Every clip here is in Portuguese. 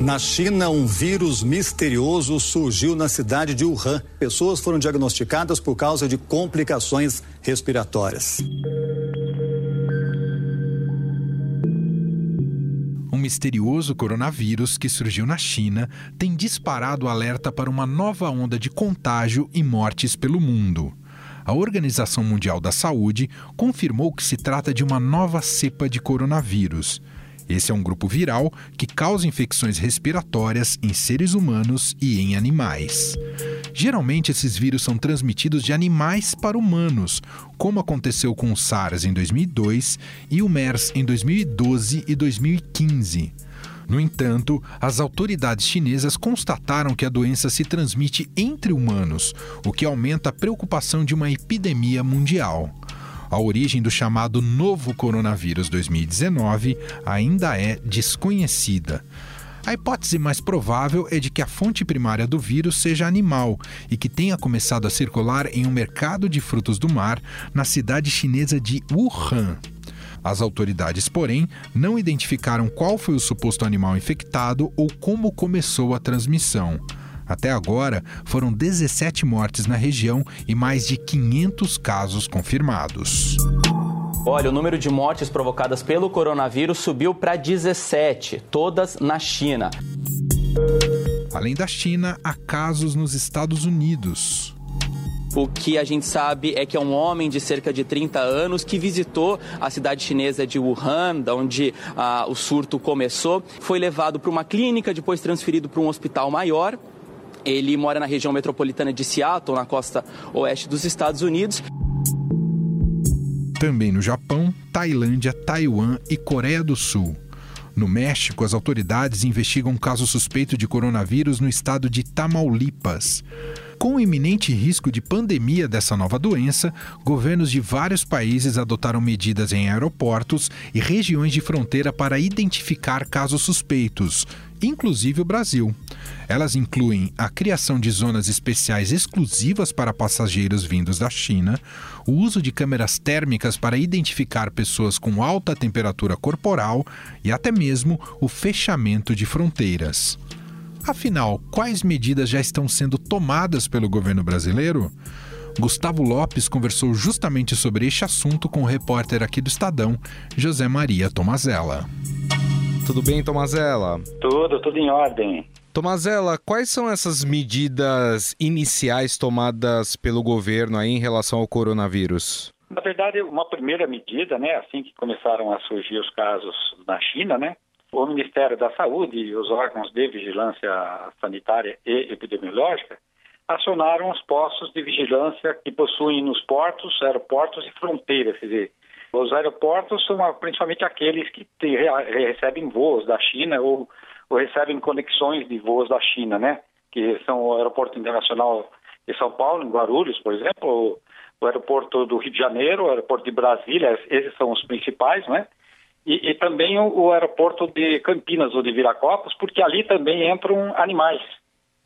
Na China, um vírus misterioso surgiu na cidade de Wuhan. Pessoas foram diagnosticadas por causa de complicações respiratórias. Um misterioso coronavírus que surgiu na China tem disparado alerta para uma nova onda de contágio e mortes pelo mundo. A Organização Mundial da Saúde confirmou que se trata de uma nova cepa de coronavírus. Esse é um grupo viral que causa infecções respiratórias em seres humanos e em animais. Geralmente, esses vírus são transmitidos de animais para humanos, como aconteceu com o SARS em 2002 e o MERS em 2012 e 2015. No entanto, as autoridades chinesas constataram que a doença se transmite entre humanos, o que aumenta a preocupação de uma epidemia mundial. A origem do chamado novo coronavírus 2019 ainda é desconhecida. A hipótese mais provável é de que a fonte primária do vírus seja animal e que tenha começado a circular em um mercado de frutos do mar na cidade chinesa de Wuhan. As autoridades, porém, não identificaram qual foi o suposto animal infectado ou como começou a transmissão. Até agora, foram 17 mortes na região e mais de 500 casos confirmados. Olha, o número de mortes provocadas pelo coronavírus subiu para 17, todas na China. Além da China, há casos nos Estados Unidos. O que a gente sabe é que é um homem de cerca de 30 anos que visitou a cidade chinesa de Wuhan, da onde ah, o surto começou. Foi levado para uma clínica, depois transferido para um hospital maior. Ele mora na região metropolitana de Seattle, na costa oeste dos Estados Unidos. Também no Japão, Tailândia, Taiwan e Coreia do Sul. No México, as autoridades investigam um caso suspeito de coronavírus no estado de Tamaulipas. Com o iminente risco de pandemia dessa nova doença, governos de vários países adotaram medidas em aeroportos e regiões de fronteira para identificar casos suspeitos, inclusive o Brasil. Elas incluem a criação de zonas especiais exclusivas para passageiros vindos da China, o uso de câmeras térmicas para identificar pessoas com alta temperatura corporal e até mesmo o fechamento de fronteiras. Afinal, quais medidas já estão sendo tomadas pelo governo brasileiro? Gustavo Lopes conversou justamente sobre este assunto com o repórter aqui do Estadão, José Maria Tomazella. Tudo bem, Tomazella? Tudo, tudo em ordem. Tomazella, quais são essas medidas iniciais tomadas pelo governo aí em relação ao coronavírus? Na verdade, uma primeira medida, né, assim que começaram a surgir os casos na China, né, o Ministério da Saúde e os órgãos de vigilância sanitária e epidemiológica acionaram os postos de vigilância que possuem nos portos, aeroportos e fronteiras. Quer dizer, os aeroportos são principalmente aqueles que te, recebem voos da China ou, ou, recebem conexões de voos da China, né? Que são o Aeroporto Internacional de São Paulo, em Guarulhos, por exemplo, o, Aeroporto do Rio de Janeiro, o Aeroporto de Brasília, esses são os principais, né? E, e também o, o, aeroporto de Campinas ou de Viracopos, porque ali também entram animais.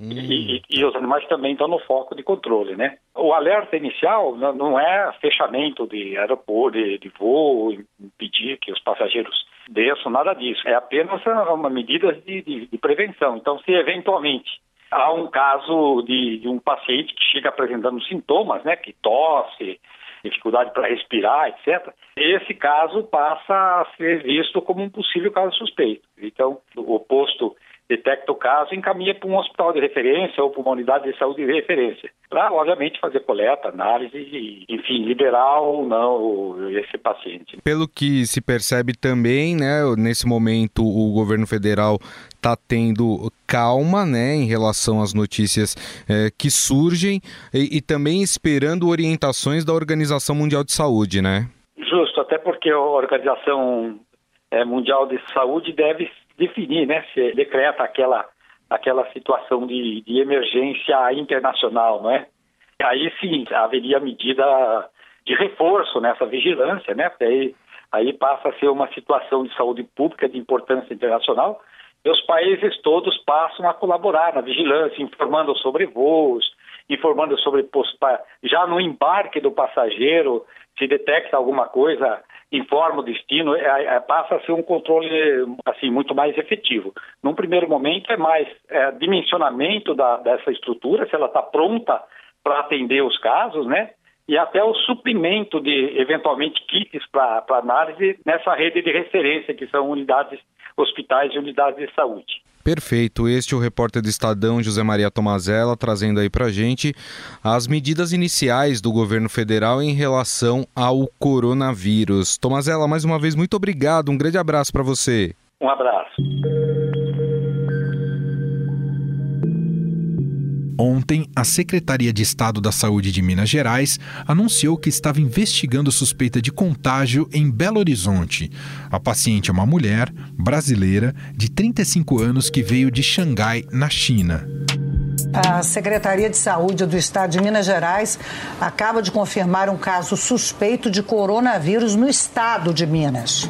Hum. E, e, e, os animais também estão no foco de controle, né? O alerta inicial não é fechamento de aeroporto, de, de voo, impedir que os passageiros desçam, nada disso. É apenas uma medida de, de, de prevenção. Então, se eventualmente há um caso de, de, um paciente que chega apresentando sintomas, né, que tosse, dificuldade para respirar, etc., esse caso passa a ser visto como um possível caso suspeito. Então, o posto detecta o caso e encaminha para um hospital de referência ou para uma unidade de saúde de referência, para, obviamente, fazer coleta, análise e, enfim, liberar ou não esse paciente. Pelo que se percebe também, né, nesse momento o governo federal está tendo calma né, em relação às notícias é, que surgem e, e também esperando orientações da Organização Mundial de Saúde, né? Justo, até porque a Organização é, Mundial de Saúde deve definir, né, se decreta aquela, aquela situação de, de emergência internacional, não é? Aí sim, haveria medida de reforço nessa vigilância, né? Aí, aí passa a ser uma situação de saúde pública de importância internacional e os países todos passam a colaborar na vigilância, informando sobre voos, informando sobre já no embarque do passageiro se detecta alguma coisa informa o destino, é, é, passa a ser um controle assim muito mais efetivo. Num primeiro momento é mais é, dimensionamento da, dessa estrutura, se ela está pronta para atender os casos, né? E até o suprimento de eventualmente kits para análise nessa rede de referência que são unidades hospitais e unidades de saúde. Perfeito. Este é o repórter do Estadão, José Maria Tomazella, trazendo aí para gente as medidas iniciais do governo federal em relação ao coronavírus. Tomazella, mais uma vez, muito obrigado. Um grande abraço para você. Um abraço. Ontem, a Secretaria de Estado da Saúde de Minas Gerais anunciou que estava investigando suspeita de contágio em Belo Horizonte. A paciente é uma mulher brasileira de 35 anos que veio de Xangai, na China. A Secretaria de Saúde do Estado de Minas Gerais acaba de confirmar um caso suspeito de coronavírus no estado de Minas.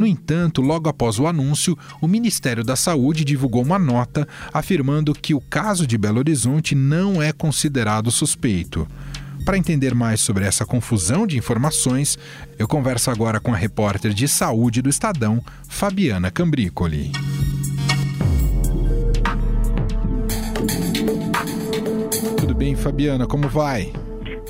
No entanto, logo após o anúncio, o Ministério da Saúde divulgou uma nota afirmando que o caso de Belo Horizonte não é considerado suspeito. Para entender mais sobre essa confusão de informações, eu converso agora com a repórter de saúde do Estadão, Fabiana Cambrícoli. Tudo bem, Fabiana? Como vai?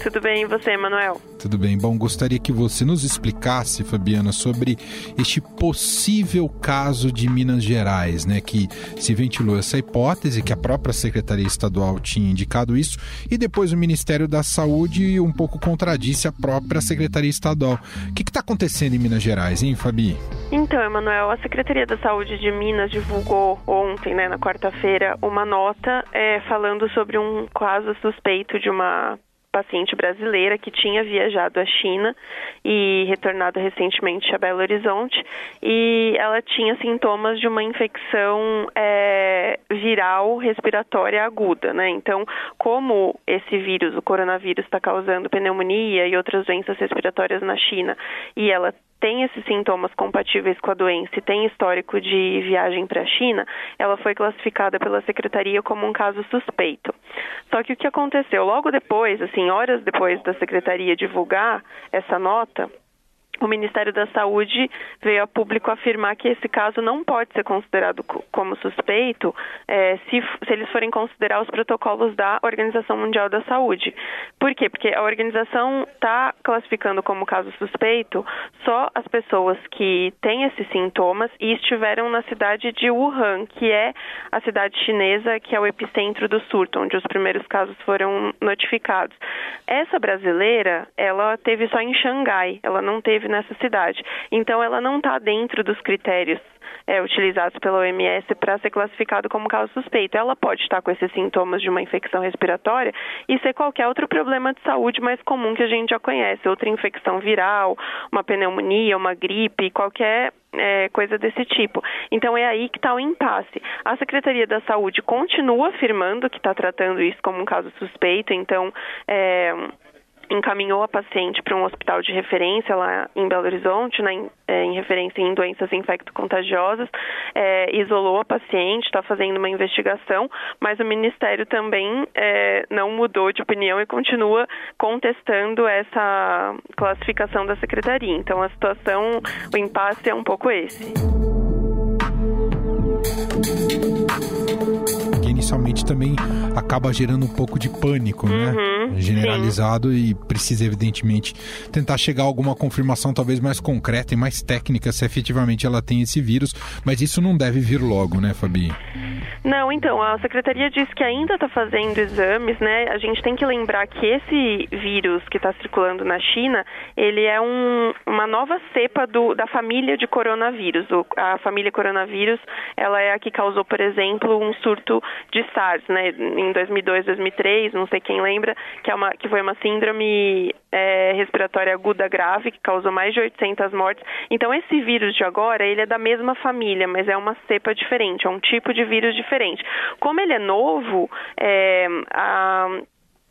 Tudo bem, e você, Manuel? Tudo bem. Bom, gostaria que você nos explicasse, Fabiana, sobre este possível caso de Minas Gerais, né? Que se ventilou essa hipótese, que a própria Secretaria Estadual tinha indicado isso, e depois o Ministério da Saúde um pouco contradisse a própria Secretaria Estadual. O que está acontecendo em Minas Gerais, hein, Fabi? Então, Emanuel, a Secretaria da Saúde de Minas divulgou ontem, né, na quarta-feira, uma nota é, falando sobre um caso suspeito de uma paciente brasileira que tinha viajado à China e retornado recentemente a Belo Horizonte e ela tinha sintomas de uma infecção é, viral respiratória aguda, né? Então, como esse vírus, o coronavírus, está causando pneumonia e outras doenças respiratórias na China e ela tem esses sintomas compatíveis com a doença e tem histórico de viagem para a China, ela foi classificada pela secretaria como um caso suspeito. Só que o que aconteceu logo depois, assim, horas depois da secretaria divulgar essa nota, o Ministério da Saúde veio a público afirmar que esse caso não pode ser considerado como suspeito é, se, se, eles forem considerar os protocolos da Organização Mundial da Saúde. Por quê? Porque a organização está classificando como caso suspeito só as pessoas que têm esses sintomas e estiveram na cidade de Wuhan, que é a cidade chinesa que é o epicentro do surto, onde os primeiros casos foram notificados. Essa brasileira, ela teve só em Xangai, ela não teve nessa cidade. Então, ela não está dentro dos critérios é, utilizados pela OMS para ser classificado como caso suspeito. Ela pode estar com esses sintomas de uma infecção respiratória e ser qualquer outro problema de saúde mais comum que a gente já conhece, outra infecção viral, uma pneumonia, uma gripe, qualquer é, coisa desse tipo. Então é aí que está o impasse. A Secretaria da Saúde continua afirmando que está tratando isso como um caso suspeito, então é, encaminhou a paciente para um hospital de referência lá em Belo Horizonte, né, em, é, em referência em doenças infecto-contagiosas, é, isolou a paciente, está fazendo uma investigação, mas o Ministério também é, não mudou de opinião e continua contestando essa classificação da Secretaria. Então a situação, o impasse é um pouco esse inicialmente também acaba gerando um pouco de pânico, né? uhum, né? Generalizado sim. e precisa, evidentemente, tentar chegar a alguma confirmação talvez mais concreta e mais técnica se efetivamente ela tem esse vírus, mas isso não deve vir logo, né, Fabi? Não, então, a secretaria diz que ainda está fazendo exames, né? A gente tem que lembrar que esse vírus que está circulando na China, ele é um, uma nova cepa do, da família de coronavírus. O, a família coronavírus, ela é a que causou, por exemplo, um surto de SARS, né? Em 2002, 2003, não sei quem lembra, que, é uma, que foi uma síndrome é, respiratória aguda grave que causou mais de 800 mortes. Então, esse vírus de agora, ele é da mesma família, mas é uma cepa diferente, é um tipo de vírus diferente. Como ele é novo, é, a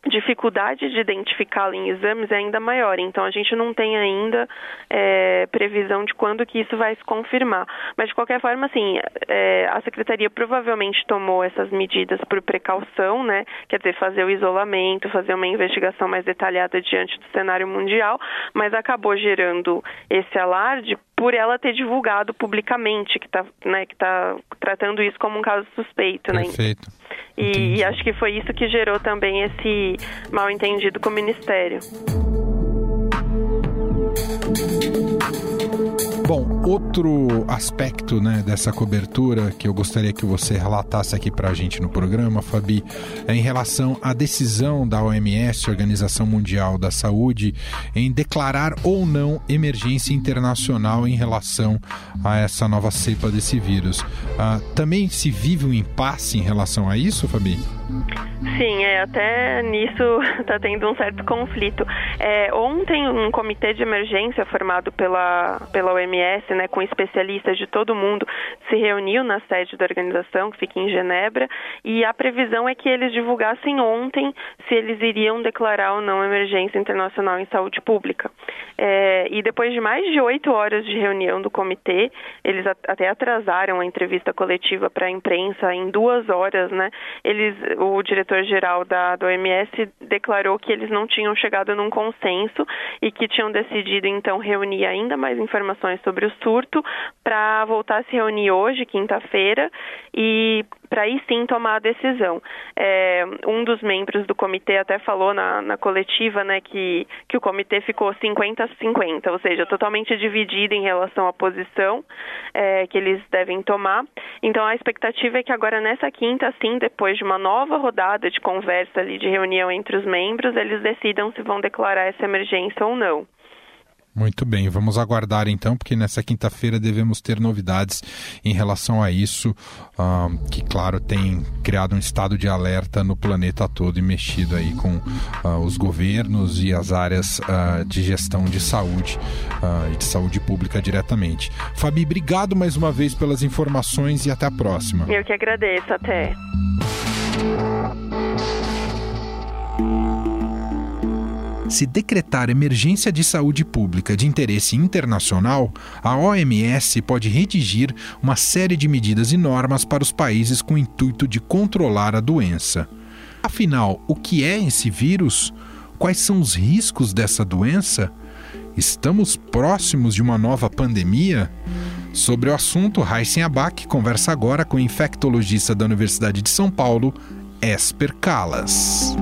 dificuldade de identificá-lo em exames é ainda maior. Então a gente não tem ainda é, previsão de quando que isso vai se confirmar. Mas de qualquer forma, assim, é, a secretaria provavelmente tomou essas medidas por precaução, né? Quer dizer, fazer o isolamento, fazer uma investigação mais detalhada diante do cenário mundial, mas acabou gerando esse alarde por ela ter divulgado publicamente que está né, que tá tratando isso como um caso suspeito, né? Perfeito. E, e acho que foi isso que gerou também esse mal entendido com o Ministério. Bom, outro aspecto né, dessa cobertura que eu gostaria que você relatasse aqui para a gente no programa, Fabi, é em relação à decisão da OMS, Organização Mundial da Saúde, em declarar ou não emergência internacional em relação a essa nova cepa desse vírus. Ah, também se vive um impasse em relação a isso, Fabi? Sim, é, até nisso está tendo um certo conflito. É, ontem, um comitê de emergência formado pela, pela OMS, né, com especialistas de todo mundo, se reuniu na sede da organização, que fica em Genebra, e a previsão é que eles divulgassem ontem se eles iriam declarar ou não emergência internacional em saúde pública. É, e depois de mais de oito horas de reunião do comitê, eles até atrasaram a entrevista coletiva para a imprensa em duas horas, né? Eles o diretor-geral da, OMS declarou que eles não tinham chegado num consenso e que tinham decidido, então, reunir ainda mais informações sobre o surto para voltar a se reunir hoje, quinta-feira, e para aí sim tomar a decisão. É, um dos membros do comitê até falou na, na coletiva né, que, que o comitê ficou 50-50, ou seja, totalmente dividido em relação à posição é, que eles devem tomar. Então a expectativa é que agora nessa quinta, sim, depois de uma nova rodada de conversa ali, de reunião entre os membros, eles decidam se vão declarar essa emergência ou não. Muito bem, vamos aguardar então, porque nessa quinta-feira devemos ter novidades em relação a isso, uh, que, claro, tem criado um estado de alerta no planeta todo e mexido aí com uh, os governos e as áreas uh, de gestão de saúde e de saúde pública diretamente. Fabi, obrigado mais uma vez pelas informações e até a próxima. Eu que agradeço, até. Se decretar emergência de saúde pública de interesse internacional, a OMS pode redigir uma série de medidas e normas para os países com o intuito de controlar a doença. Afinal, o que é esse vírus? Quais são os riscos dessa doença? Estamos próximos de uma nova pandemia? Sobre o assunto, Heisen Abac conversa agora com o infectologista da Universidade de São Paulo, Esper Calas.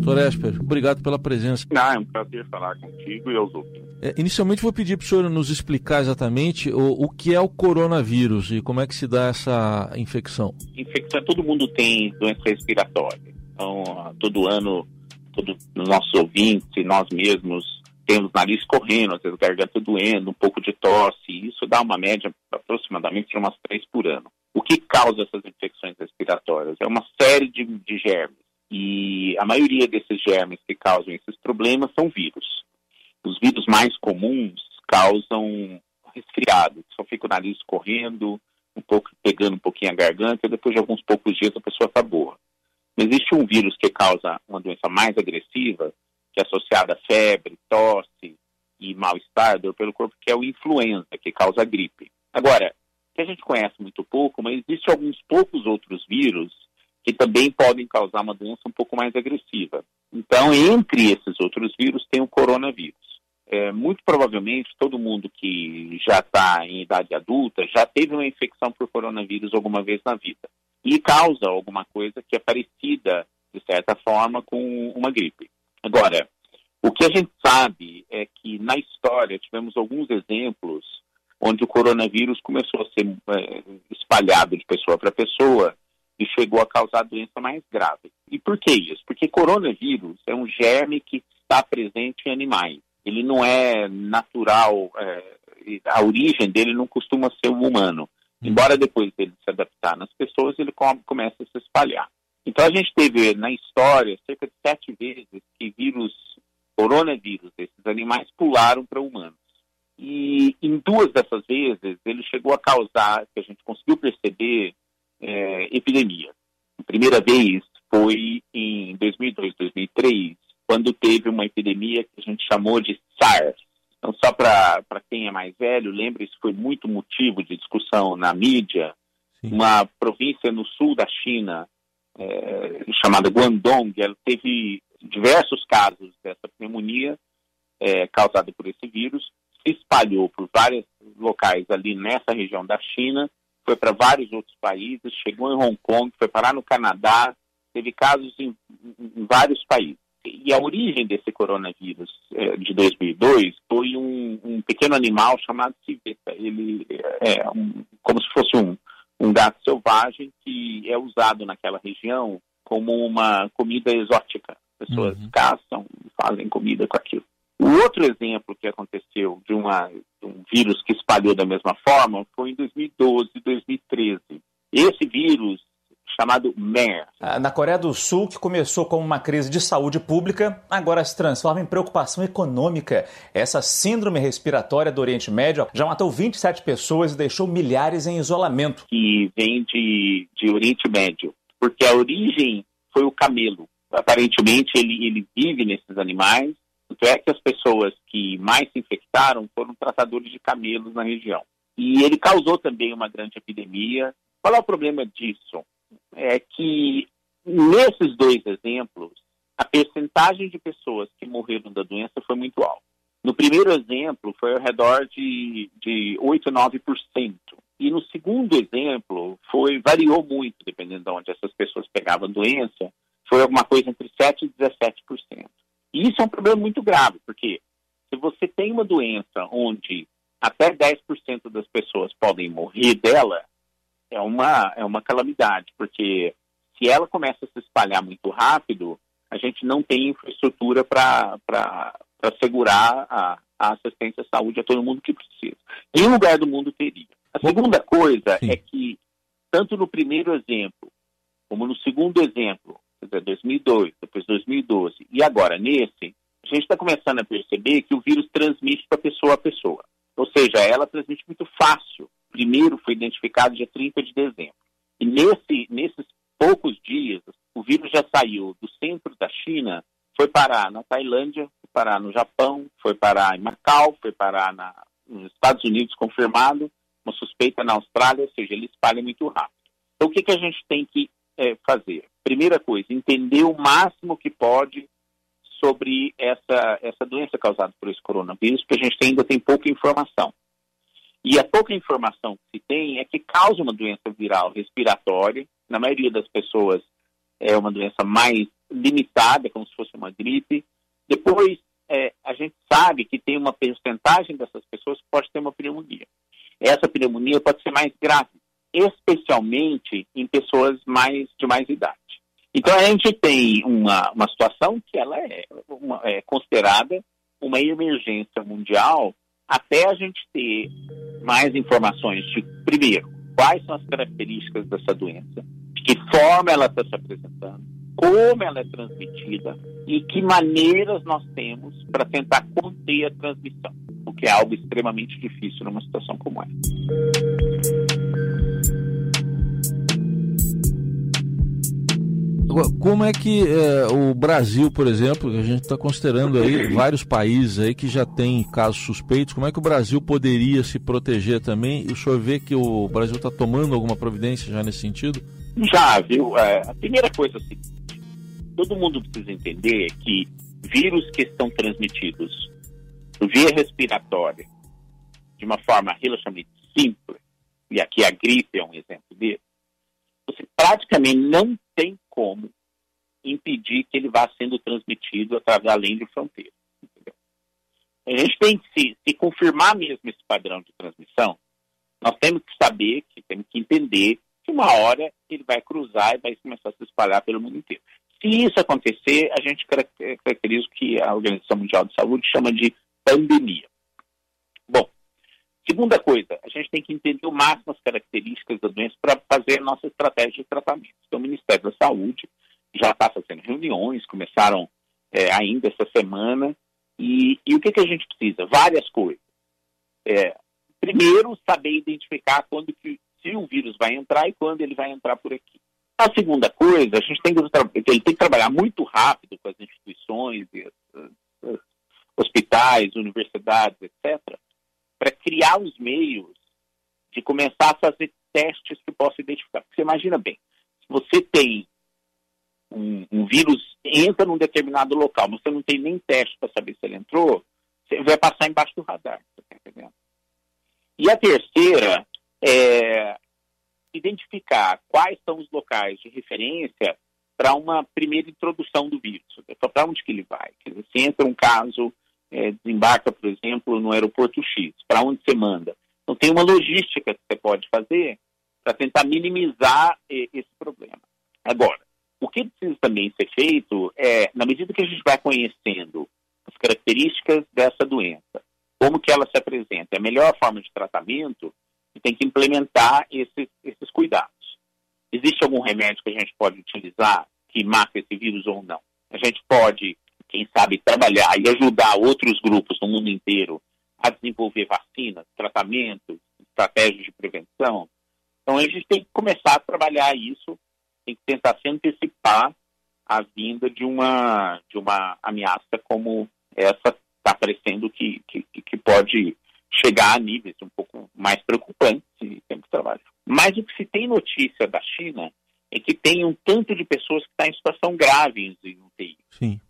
Doutor Esper, obrigado pela presença. Ah, é um prazer falar contigo e aos ouvintes. É, inicialmente vou pedir para o senhor nos explicar exatamente o, o, que é o coronavírus e como é que se dá essa infecção. Infecção, todo mundo tem doença respiratória. Então, todo ano, todos os nossos ouvintes e nós mesmos temos nariz correndo, às vezes garganta doendo, um pouco de tosse. Isso dá uma média aproximadamente de umas três por ano. O que causa essas infecções respiratórias? É uma série de, de germes e a maioria desses germes que causam esses problemas são vírus. Os vírus mais comuns causam resfriado, só fica o nariz correndo, um pouco pegando um pouquinho a garganta, e depois de alguns poucos dias a pessoa está boa. Existe um vírus que causa uma doença mais agressiva, que é associada a febre, tosse e mal-estar pelo corpo, que é o influenza, que causa gripe. Agora, que a gente conhece muito pouco, mas existem alguns poucos outros vírus que também podem causar uma doença um pouco mais agressiva. Então, entre esses outros vírus, tem o coronavírus. É, muito provavelmente, todo mundo que já está em idade adulta já teve uma infecção por coronavírus alguma vez na vida e causa alguma coisa que é parecida, de certa forma, com uma gripe. Agora, o que a gente sabe é que na história tivemos alguns exemplos onde o coronavírus começou a ser é, espalhado de pessoa para pessoa e chegou a causar doença mais grave. E por que isso? Porque coronavírus é um germe que está presente em animais. Ele não é natural, é, a origem dele não costuma ser o humano. Hum. Embora depois dele se adaptar nas pessoas, ele come, começa a se espalhar. Então a gente teve na história cerca de sete vezes que vírus, coronavírus desses animais pularam para humanos. E em duas dessas vezes ele chegou a causar, que a gente conseguiu perceber, é, epidemia. A primeira vez foi em 2002, 2003, quando teve uma epidemia que a gente chamou de SARS. Então, só para quem é mais velho, lembra, isso foi muito motivo de discussão na mídia. Sim. Uma província no sul da China, é, chamada Guangdong, ela teve diversos casos dessa pneumonia é, causada por esse vírus, se espalhou por vários locais ali nessa região da China, foi para vários outros países, chegou em Hong Kong, foi parar no Canadá, teve casos em, em vários países. E a origem desse coronavírus é, de 2002 foi um, um, pequeno animal chamado civeta. Ele é um, como se fosse um, um gato selvagem que é usado naquela região como uma comida exótica. Pessoas uhum. caçam e fazem comida com aquilo. O outro exemplo que aconteceu de, uma, de um vírus que espalhou da mesma forma foi em 2012, 2013. Esse vírus chamado MERS. Ah, na Coreia do Sul, que começou como uma crise de saúde pública, agora se transforma em preocupação econômica. Essa síndrome respiratória do Oriente Médio já matou 27 pessoas e deixou milhares em isolamento. Que vem de, de Oriente Médio, porque a origem foi o camelo. Aparentemente, ele, ele vive nesses animais, tanto é que as pessoas que mais se infectaram foram tratadores de camelos na região. E ele causou também uma grande epidemia. Qual é o problema disso? É que nesses dois exemplos, a percentagem de pessoas que morreram da doença foi muito alta. No primeiro exemplo, foi ao redor de, de 8, 9%. E no segundo exemplo, foi variou muito, dependendo de onde essas pessoas pegavam a doença, foi alguma coisa entre 7% e 17%. E isso é um problema muito grave, porque se você tem uma doença onde até 10% das pessoas podem morrer dela, é uma, é uma calamidade, porque se ela começa a se espalhar muito rápido, a gente não tem infraestrutura para assegurar a, a assistência à saúde a todo mundo que precisa. Em lugar do mundo teria. A segunda coisa Sim. é que, tanto no primeiro exemplo, como no segundo exemplo, quer dizer, 2002, depois 2012, e agora nesse, a gente está começando a perceber que o vírus transmite para pessoa a pessoa. Ou seja, ela transmite muito fácil primeiro foi identificado dia 30 de dezembro. E nesse, nesses poucos dias, o vírus já saiu do centro da China, foi parar na Tailândia, foi parar no Japão, foi parar em Macau, foi parar na, nos Estados Unidos confirmado, uma suspeita na Austrália, ou seja, ele espalha muito rápido. Então, o que, que a gente tem que é, fazer? Primeira coisa, entender o máximo que pode sobre essa, essa doença causada por esse coronavírus, porque a gente ainda tem pouca informação. E a pouca informação que se tem é que causa uma doença viral respiratória. Na maioria das pessoas é uma doença mais limitada, como se fosse uma gripe. Depois, é, a gente sabe que tem uma percentagem dessas pessoas que pode ter uma pneumonia. Essa pneumonia pode ser mais grave, especialmente em pessoas mais de mais idade. Então, a gente tem uma, uma situação que ela é, uma, é considerada uma emergência mundial até a gente ter mais informações de, primeiro, quais são as características dessa doença, de que forma ela está se apresentando, como ela é transmitida e que maneiras nós temos para tentar conter a transmissão, o que é algo extremamente difícil numa situação como essa. Como é que é, o Brasil, por exemplo, a gente está considerando aí vários países aí que já tem casos suspeitos, como é que o Brasil poderia se proteger também? E o senhor vê que o Brasil está tomando alguma providência já nesse sentido? Já, viu? É, a primeira coisa é a seguinte, todo mundo precisa entender que vírus que estão transmitidos via respiratória de uma forma relativamente simples, e aqui a gripe é um exemplo dele, você praticamente não como impedir que ele vá sendo transmitido através além de fronteiras. A gente tem que se, se confirmar mesmo esse padrão de transmissão, nós temos que saber, que temos que entender que uma hora ele vai cruzar e vai começar a se espalhar pelo mundo inteiro. Se isso acontecer, a gente caracteriza o que a Organização Mundial de Saúde chama de pandemia. Segunda coisa, a gente tem que entender o máximo as características da doença para fazer a nossa estratégia de tratamento. Então, o Ministério da Saúde já está fazendo reuniões, começaram é, ainda essa semana. E, e o que, que a gente precisa? Várias coisas. É, primeiro, saber identificar quando que, se o vírus vai entrar e quando ele vai entrar por aqui. A segunda coisa, a gente tem que, tem que trabalhar muito rápido com as instituições, hospitais, universidades, etc., criar os meios de começar a fazer testes que possam identificar. Porque você imagina bem, se você tem um, um vírus, entra num determinado local, mas você não tem nem teste para saber se ele entrou, você vai passar embaixo do radar. Tá? E a terceira é identificar quais são os locais de referência para uma primeira introdução do vírus. Para onde que ele vai? Quer dizer, se entra um caso, é, desembarca, por exemplo, no aeroporto X, para onde você manda? Então tem uma logística que você pode fazer para tentar minimizar esse problema. Agora, o que precisa também ser feito é, na medida que a gente vai conhecendo as características dessa doença, como que ela se apresenta, a melhor forma de tratamento, tem que implementar esses, esses cuidados. Existe algum remédio que a gente pode utilizar que mata esse vírus ou não? A gente pode, quem sabe, trabalhar e ajudar outros grupos no mundo inteiro a desenvolver vacinas, tratamentos, estratégias de prevenção. Então a gente tem que começar a trabalhar isso, tem que tentar se antecipar a vinda de uma, de uma ameaça como essa está aparecendo que, que, que pode chegar a níveis um pouco mais preocupantes e temos que trabalhar. Mas o que se tem notícia da China é que tem um tanto de pessoas que estão tá em situação grave em UTI. Sim.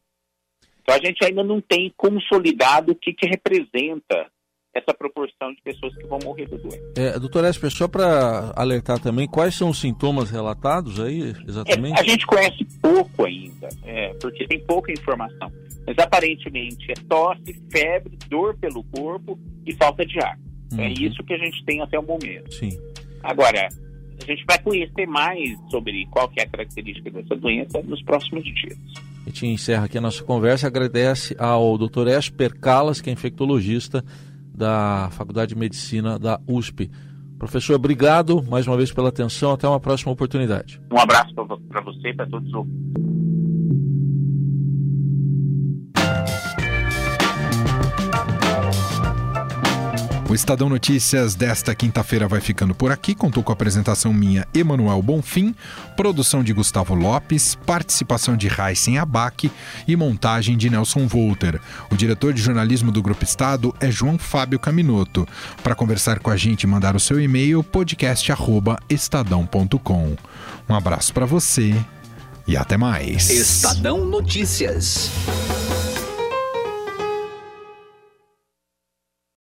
Então a gente ainda não tem consolidado o que, que representa essa proporção de pessoas que vão morrer do doença. É, doutor Esper, só para alertar também, quais são os sintomas relatados aí, exatamente? É, a gente conhece pouco ainda, é, porque tem pouca informação. Mas aparentemente é tosse, febre, dor pelo corpo e falta de ar. É uhum. É isso que a gente tem até o momento. Sim. Agora, a gente vai conhecer mais sobre qual é a característica dessa doença nos próximos dias. A gente encerra aqui a nossa conversa. Agradece ao Dr. Esper Calas, que é infectologista da Faculdade de Medicina da USP. Professor, obrigado mais uma vez pela atenção. Até uma próxima oportunidade. Um abraço para você e para todos os Estadão Notícias desta quinta-feira vai ficando por aqui. Contou com a apresentação minha, Emanuel Bonfim, produção de Gustavo Lopes, participação de Raíssen Abac e montagem de Nelson Volter. O diretor de jornalismo do Grupo Estado é João Fábio Caminoto. Para conversar com a gente mandar o seu e-mail, podcast@estadão.com. Um abraço para você e até mais. Estadão Notícias.